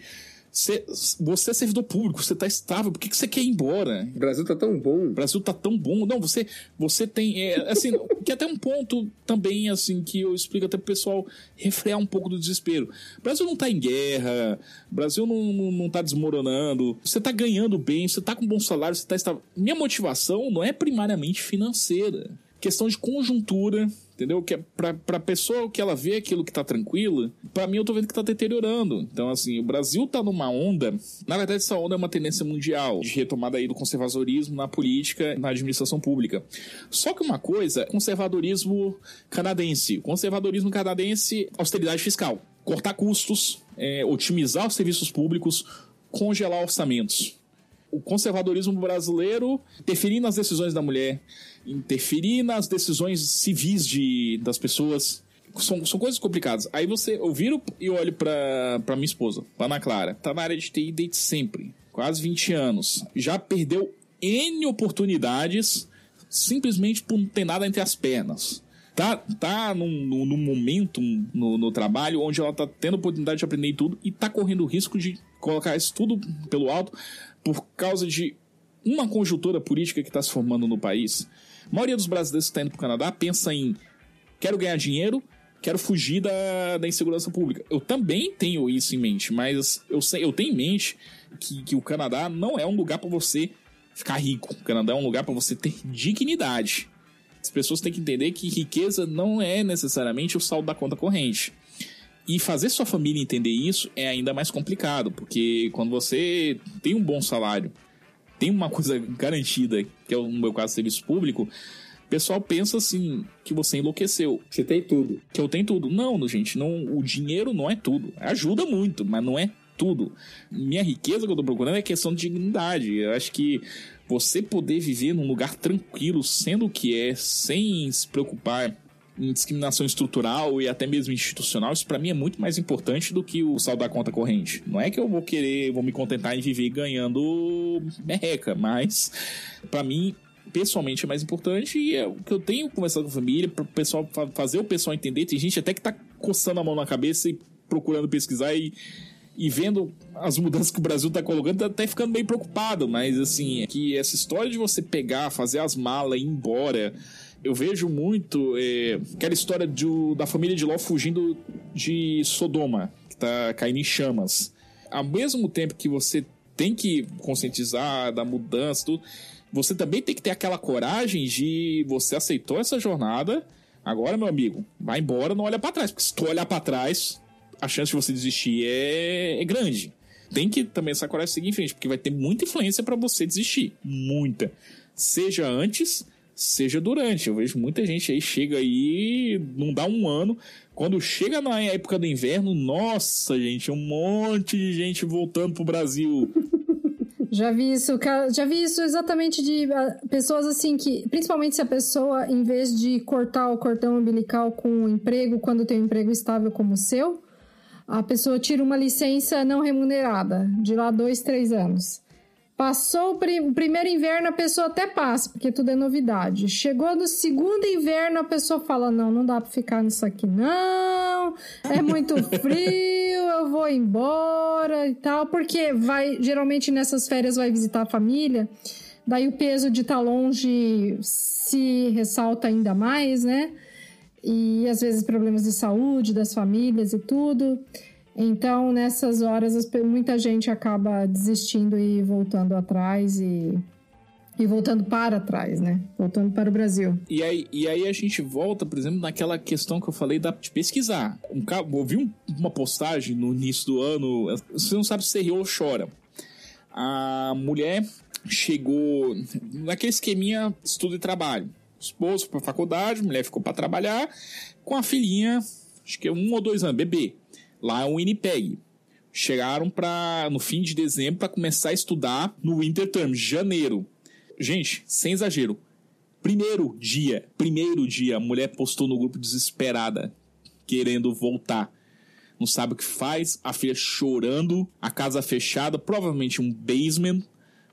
Cê, você é servidor público, você tá estável, por que, que você quer ir embora? O Brasil tá tão bom. O Brasil tá tão bom. Não, você, você tem. É, assim, que até um ponto também, assim, que eu explico até pro pessoal refrear um pouco do desespero. O Brasil não tá em guerra, o Brasil não, não, não tá desmoronando, você tá ganhando bem, você tá com bom salário, você tá estável. Minha motivação não é primariamente financeira. Questão de conjuntura, Entendeu? Que é pra, pra pessoa que ela vê aquilo que tá tranquilo, para mim eu tô vendo que tá deteriorando. Então, assim, o Brasil tá numa onda. Na verdade, essa onda é uma tendência mundial de retomada aí do conservadorismo na política, na administração pública. Só que uma coisa, conservadorismo canadense. Conservadorismo canadense, austeridade fiscal. Cortar custos, é, otimizar os serviços públicos, congelar orçamentos. O conservadorismo brasileiro interferir nas decisões da mulher, interferir nas decisões civis de, das pessoas. São, são coisas complicadas. Aí você, eu viro e olho pra, pra minha esposa, pra Ana Clara. Tá na área de TI desde sempre. Quase 20 anos. Já perdeu N oportunidades simplesmente por não ter nada entre as pernas. Tá, tá num, num, momento no, no, trabalho onde ela tá tendo oportunidade de aprender tudo e tá correndo o risco de colocar isso tudo pelo alto por causa de uma conjuntura política que está se formando no país. A maioria dos brasileiros que está indo para o Canadá pensa em quero ganhar dinheiro, quero fugir da, da insegurança pública. Eu também tenho isso em mente, mas eu, eu tenho em mente que, que o Canadá não é um lugar para você ficar rico. O Canadá é um lugar para você ter dignidade. As pessoas têm que entender que riqueza não é necessariamente o saldo da conta corrente. E fazer sua família entender isso é ainda mais complicado, porque quando você tem um bom salário, tem uma coisa garantida, que é no meu caso serviço público, o pessoal pensa assim que você enlouqueceu. Você tem tudo. Que eu tenho tudo. Não, gente, não, o dinheiro não é tudo. Ajuda muito, mas não é tudo. Minha riqueza que eu tô procurando é questão de dignidade. Eu acho que você poder viver num lugar tranquilo, sendo o que é, sem se preocupar discriminação estrutural e até mesmo institucional, isso para mim é muito mais importante do que o saldo da conta corrente. Não é que eu vou querer, vou me contentar em viver ganhando merreca, mas para mim pessoalmente é mais importante e é o que eu tenho conversado com a família, para pessoal fazer o pessoal entender. Tem gente até que tá coçando a mão na cabeça e procurando pesquisar e e vendo as mudanças que o Brasil tá colocando, tá até ficando meio preocupado. Mas, assim, é que essa história de você pegar, fazer as malas e ir embora. Eu vejo muito é, aquela história de, da família de Ló fugindo de Sodoma, que tá caindo em chamas. Ao mesmo tempo que você tem que conscientizar da mudança, tudo, você também tem que ter aquela coragem de você aceitou essa jornada. Agora, meu amigo, vai embora, não olha para trás, porque se tu olhar para trás, a chance de você desistir é, é grande. Tem que também essa coragem seguir em frente, porque vai ter muita influência para você desistir. Muita. Seja antes, seja durante. Eu vejo muita gente aí chega aí, não dá um ano. Quando chega na época do inverno, nossa, gente, um monte de gente voltando pro Brasil. Já vi isso, já vi isso exatamente de ah, pessoas assim que, principalmente se a pessoa, em vez de cortar o cordão umbilical com o emprego, quando tem um emprego estável como o seu, a pessoa tira uma licença não remunerada, de lá dois, três anos. Passou o, prim primeiro inverno, a pessoa até passa, porque tudo é novidade. Chegou no segundo inverno, a pessoa fala: Não, não dá para ficar nisso aqui, não. É muito frio, eu vou embora e tal. Porque vai, geralmente nessas férias vai visitar a família, daí o peso de estar tá longe se ressalta ainda mais, né? e às vezes problemas de saúde das famílias e tudo. Então, nessas horas, muita gente acaba desistindo e voltando atrás e, e voltando para trás, né? Voltando para o Brasil. E aí, e aí a gente volta, por exemplo, naquela questão que eu falei da, de pesquisar. Um, ouvi um, uma postagem no início do ano, você não sabe se riu ou chora. A mulher chegou naquele esqueminha estudo e trabalho esposo para faculdade, mulher ficou para trabalhar, com a filhinha, acho que é um ou dois anos, bebê. Lá é um Winnipeg. Chegaram para no fim de dezembro para começar a estudar no winter term, janeiro. Gente, sem exagero. Primeiro dia, primeiro dia, a mulher postou no grupo desesperada, querendo voltar. Não sabe o que faz, a filha chorando, a casa fechada, provavelmente um basement,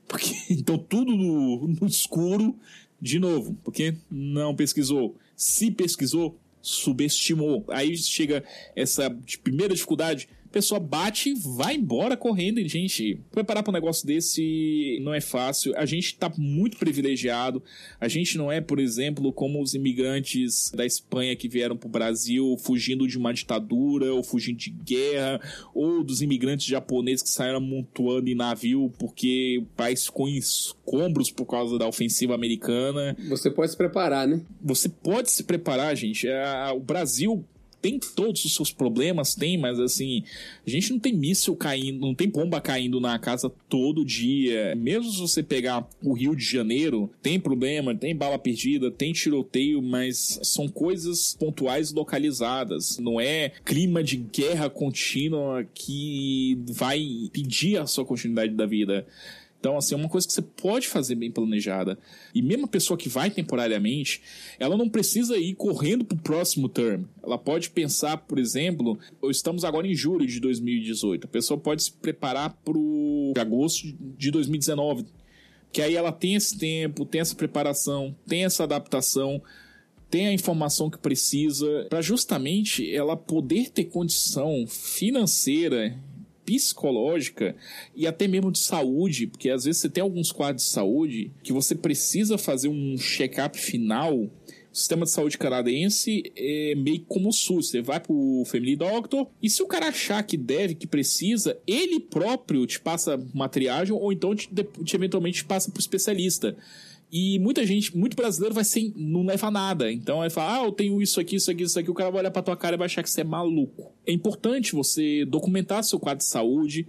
porque então tudo no, no escuro, de novo, porque não pesquisou. Se pesquisou, subestimou. Aí chega essa primeira dificuldade pessoa bate e vai embora correndo. E, gente, preparar para um negócio desse não é fácil. A gente está muito privilegiado. A gente não é, por exemplo, como os imigrantes da Espanha que vieram para o Brasil fugindo de uma ditadura ou fugindo de guerra, ou dos imigrantes japoneses que saíram amontoando em navio porque o país ficou em escombros por causa da ofensiva americana. Você pode se preparar, né? Você pode se preparar, gente. O Brasil tem todos os seus problemas, tem, mas assim, a gente não tem míssil caindo, não tem bomba caindo na casa todo dia. Mesmo se você pegar o Rio de Janeiro, tem problema, tem bala perdida, tem tiroteio, mas são coisas pontuais localizadas. Não é clima de guerra contínua que vai pedir a sua continuidade da vida. Então, assim, é uma coisa que você pode fazer bem planejada. E mesmo a pessoa que vai temporariamente, ela não precisa ir correndo para o próximo term. Ela pode pensar, por exemplo, estamos agora em julho de 2018. A pessoa pode se preparar para o agosto de 2019. Que aí ela tem esse tempo, tem essa preparação, tem essa adaptação, tem a informação que precisa, para justamente ela poder ter condição financeira psicológica e até mesmo de saúde, porque às vezes você tem alguns quadros de saúde que você precisa fazer um check-up final. O sistema de saúde canadense é meio como o SUS. Você vai pro Family Doctor e se o cara achar que deve, que precisa, ele próprio te passa uma triagem ou então te, te eventualmente te passa pro especialista. E muita gente, muito brasileiro vai sem, não leva nada. Então vai falar, ah, eu tenho isso aqui, isso aqui, isso aqui. O cara vai olhar pra tua cara e vai achar que você é maluco. É importante você documentar seu quadro de saúde,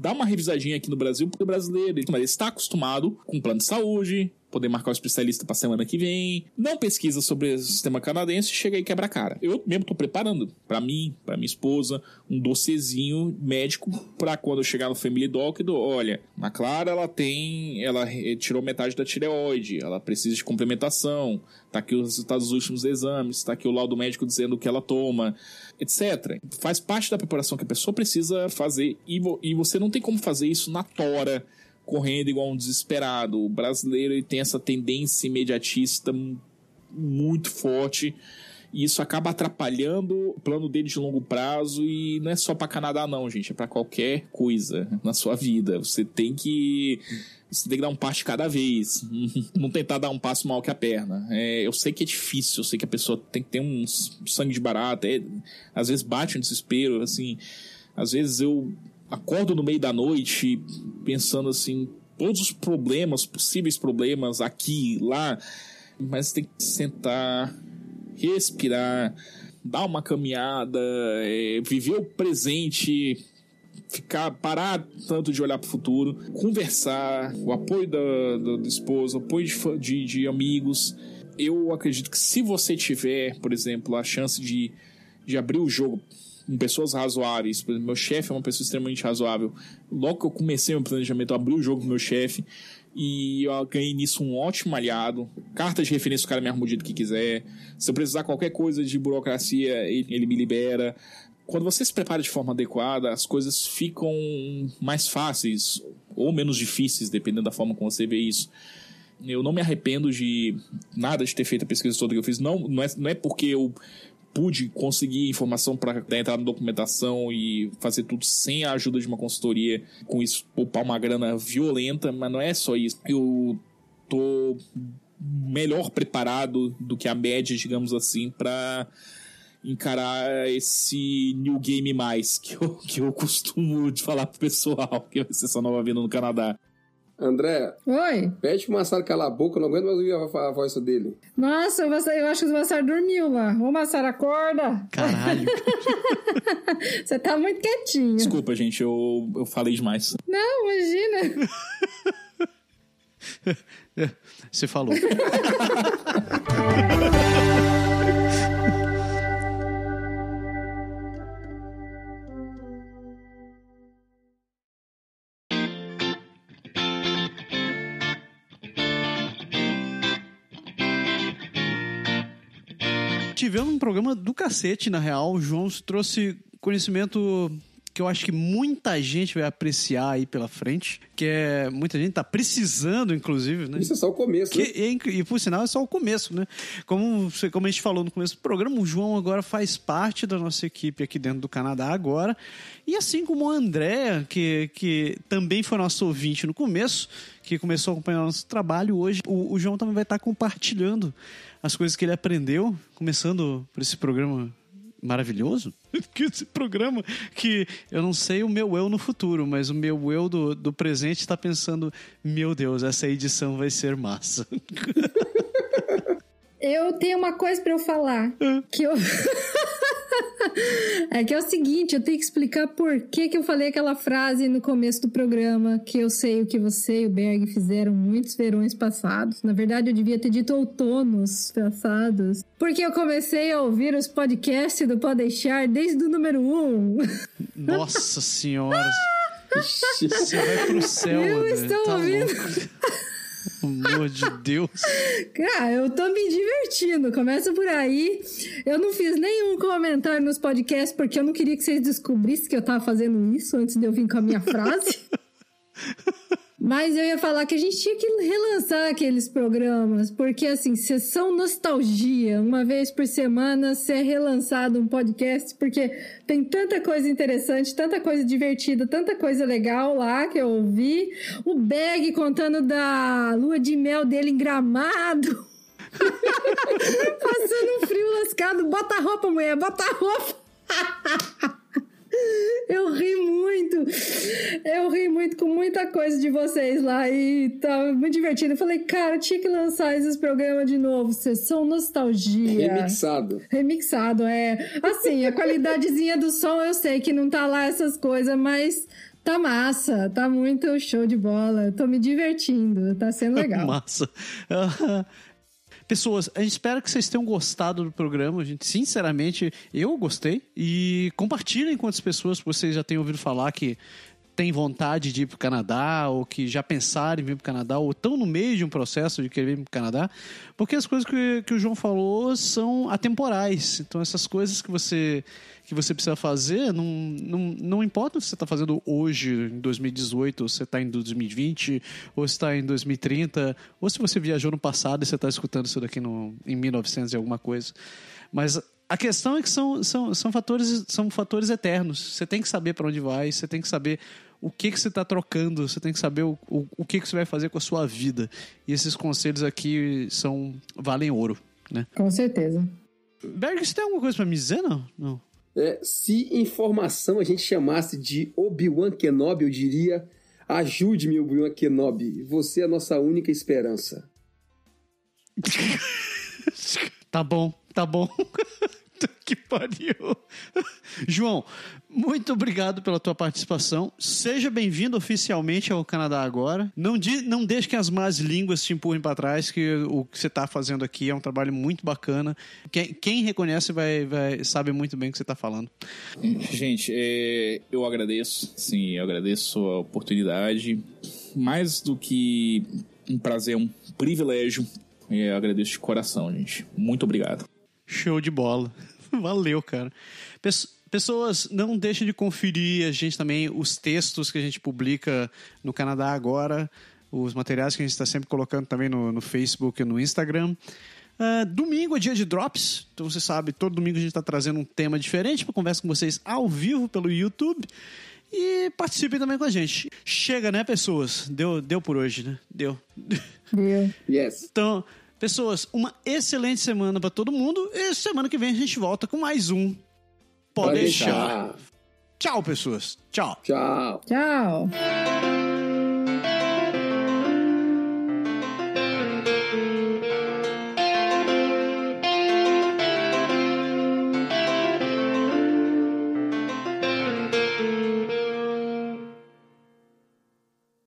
dar uma revisadinha aqui no Brasil, porque o brasileiro ele está acostumado com plano de saúde, poder marcar o especialista para semana que vem. Não pesquisa sobre o sistema canadense, chega aí e quebra cara. Eu mesmo tô preparando para mim, para minha esposa, um docezinho médico para quando eu chegar no Family Doc, do, olha, a Clara ela tem, ela tirou metade da tireoide, ela precisa de complementação, tá aqui os resultados dos últimos exames, tá aqui o laudo médico dizendo o que ela toma, etc. Faz parte da preparação que a pessoa precisa fazer e, vo e você não tem como fazer isso na tora correndo igual um desesperado. O brasileiro tem essa tendência imediatista muito forte. E isso acaba atrapalhando o plano dele de longo prazo. E não é só para Canadá não, gente, é para qualquer coisa na sua vida. Você tem que você tem que dar um passo cada vez, não tentar dar um passo mal que a perna. É, eu sei que é difícil, eu sei que a pessoa tem que ter um sangue de barata, é, às vezes bate um desespero, assim, às vezes eu acordo no meio da noite pensando assim, todos os problemas, possíveis problemas aqui, lá, mas tem que sentar, respirar, dar uma caminhada, é, viver o presente, ficar parar tanto de olhar para o futuro, conversar, o apoio da, da, da esposa, o apoio de, de, de amigos. Eu acredito que se você tiver, por exemplo, a chance de, de abrir o jogo com pessoas razoáveis. Por exemplo, meu chefe é uma pessoa extremamente razoável. Logo que eu comecei meu planejamento, eu abri o jogo com meu chefe e eu ganhei nisso um ótimo aliado. Carta de referência, o cara me arruma o jeito que quiser. Se eu precisar qualquer coisa de burocracia, ele, ele me libera. Quando você se prepara de forma adequada, as coisas ficam mais fáceis ou menos difíceis, dependendo da forma como você vê isso. Eu não me arrependo de nada de ter feito a pesquisa toda que eu fiz. Não, não, é, não é porque eu pude conseguir informação para entrar na documentação e fazer tudo sem a ajuda de uma consultoria, com isso poupar uma grana violenta, mas não é só isso. Eu tô melhor preparado do que a média, digamos assim, para encarar esse New Game Mais que eu, que eu costumo falar pro pessoal, que vai ser essa nova vida no Canadá. André. Oi. Pede pro Massaro calar a boca, eu não aguento mais ouvir a, a voz dele. Nossa, eu acho que o Massaro dormiu lá. Ô, Massaro, acorda. Caralho. Você tá muito quietinho. Desculpa, gente, eu, eu falei demais. Não, imagina. Você falou. tivemos um programa do cacete, na real. O João trouxe conhecimento que eu acho que muita gente vai apreciar aí pela frente, que é muita gente tá precisando, inclusive, né? Isso é só o começo, que, né? e, e, por sinal é só o começo, né? Como, como a gente falou no começo do programa, o João agora faz parte da nossa equipe aqui dentro do Canadá agora, e assim como o André, que, que também foi nosso ouvinte no começo, que começou a acompanhar o nosso trabalho, hoje o, o João também vai estar compartilhando as coisas que ele aprendeu, começando por esse programa maravilhoso. que esse programa que eu não sei o meu eu no futuro, mas o meu eu do, do presente está pensando: meu Deus, essa edição vai ser massa. eu tenho uma coisa para eu falar. que eu. é que é o seguinte, eu tenho que explicar por que, que eu falei aquela frase no começo do programa, que eu sei o que você e o Berg fizeram muitos verões passados. Na verdade, eu devia ter dito outonos passados. Porque eu comecei a ouvir os podcasts do Pode Deixar desde o número um. Nossa senhora! Você vai pro céu, Eu André. estou tá ouvindo. Amor de Deus. Cara, eu tô me divertindo. Começa por aí. Eu não fiz nenhum comentário nos podcasts porque eu não queria que vocês descobrissem que eu tava fazendo isso antes de eu vir com a minha frase. Mas eu ia falar que a gente tinha que relançar aqueles programas, porque assim, sessão nostalgia, uma vez por semana ser relançado um podcast, porque tem tanta coisa interessante, tanta coisa divertida, tanta coisa legal lá que eu ouvi. O Beg contando da lua de mel dele em gramado. Passando um frio lascado. Bota a roupa, mulher, bota a roupa. Eu ri muito. Eu ri muito com muita coisa de vocês lá e tava muito divertido. Eu falei, cara, tinha que lançar esses programas de novo. Sessão nostalgia. Remixado. Remixado, é. Assim, a qualidadezinha do som eu sei que não tá lá essas coisas, mas tá massa. Tá muito show de bola. Tô me divertindo. Tá sendo legal. Massa. Pessoas, a gente espera que vocês tenham gostado do programa. A gente, sinceramente, eu gostei. E compartilhem com outras pessoas que vocês já têm ouvido falar que têm vontade de ir para o Canadá, ou que já pensaram em vir para o Canadá, ou estão no meio de um processo de querer vir para o Canadá. Porque as coisas que, que o João falou são atemporais. Então, essas coisas que você que você precisa fazer, não, não, não importa se você está fazendo hoje, em 2018, ou se está em 2020, ou se está em 2030, ou se você viajou no passado e você está escutando isso daqui no, em 1900 e alguma coisa. Mas a questão é que são, são, são, fatores, são fatores eternos. Você tem que saber para onde vai, você tem que saber o que, que você está trocando, você tem que saber o, o, o que, que você vai fazer com a sua vida. E esses conselhos aqui são valem ouro, né? Com certeza. Berg, você tem alguma coisa para me dizer, não? Não. É, se informação a gente chamasse de Obi-Wan Kenobi, eu diria: ajude-me, Obi-Wan Kenobi, você é a nossa única esperança. tá bom, tá bom. que pariu. João, muito obrigado pela tua participação. Seja bem-vindo oficialmente ao Canadá agora. Não, de, não deixe que as más línguas te empurrem para trás, que o que você está fazendo aqui é um trabalho muito bacana. Quem, quem reconhece vai, vai sabe muito bem o que você está falando. Gente, é, eu agradeço, sim, eu agradeço a oportunidade. Mais do que um prazer, um privilégio. Eu agradeço de coração, gente. Muito obrigado. Show de bola. Valeu, cara. Pessoas, não deixem de conferir a gente também, os textos que a gente publica no Canadá agora, os materiais que a gente está sempre colocando também no, no Facebook e no Instagram. Uh, domingo é dia de drops, então você sabe, todo domingo a gente está trazendo um tema diferente para conversar com vocês ao vivo pelo YouTube. E participem também com a gente. Chega, né, pessoas? Deu, deu por hoje, né? Deu. Deu. Yes. Então, Pessoas, uma excelente semana para todo mundo. E semana que vem a gente volta com mais um. Pode, Pode deixar. deixar. Tchau, pessoas. Tchau. Tchau. Tchau.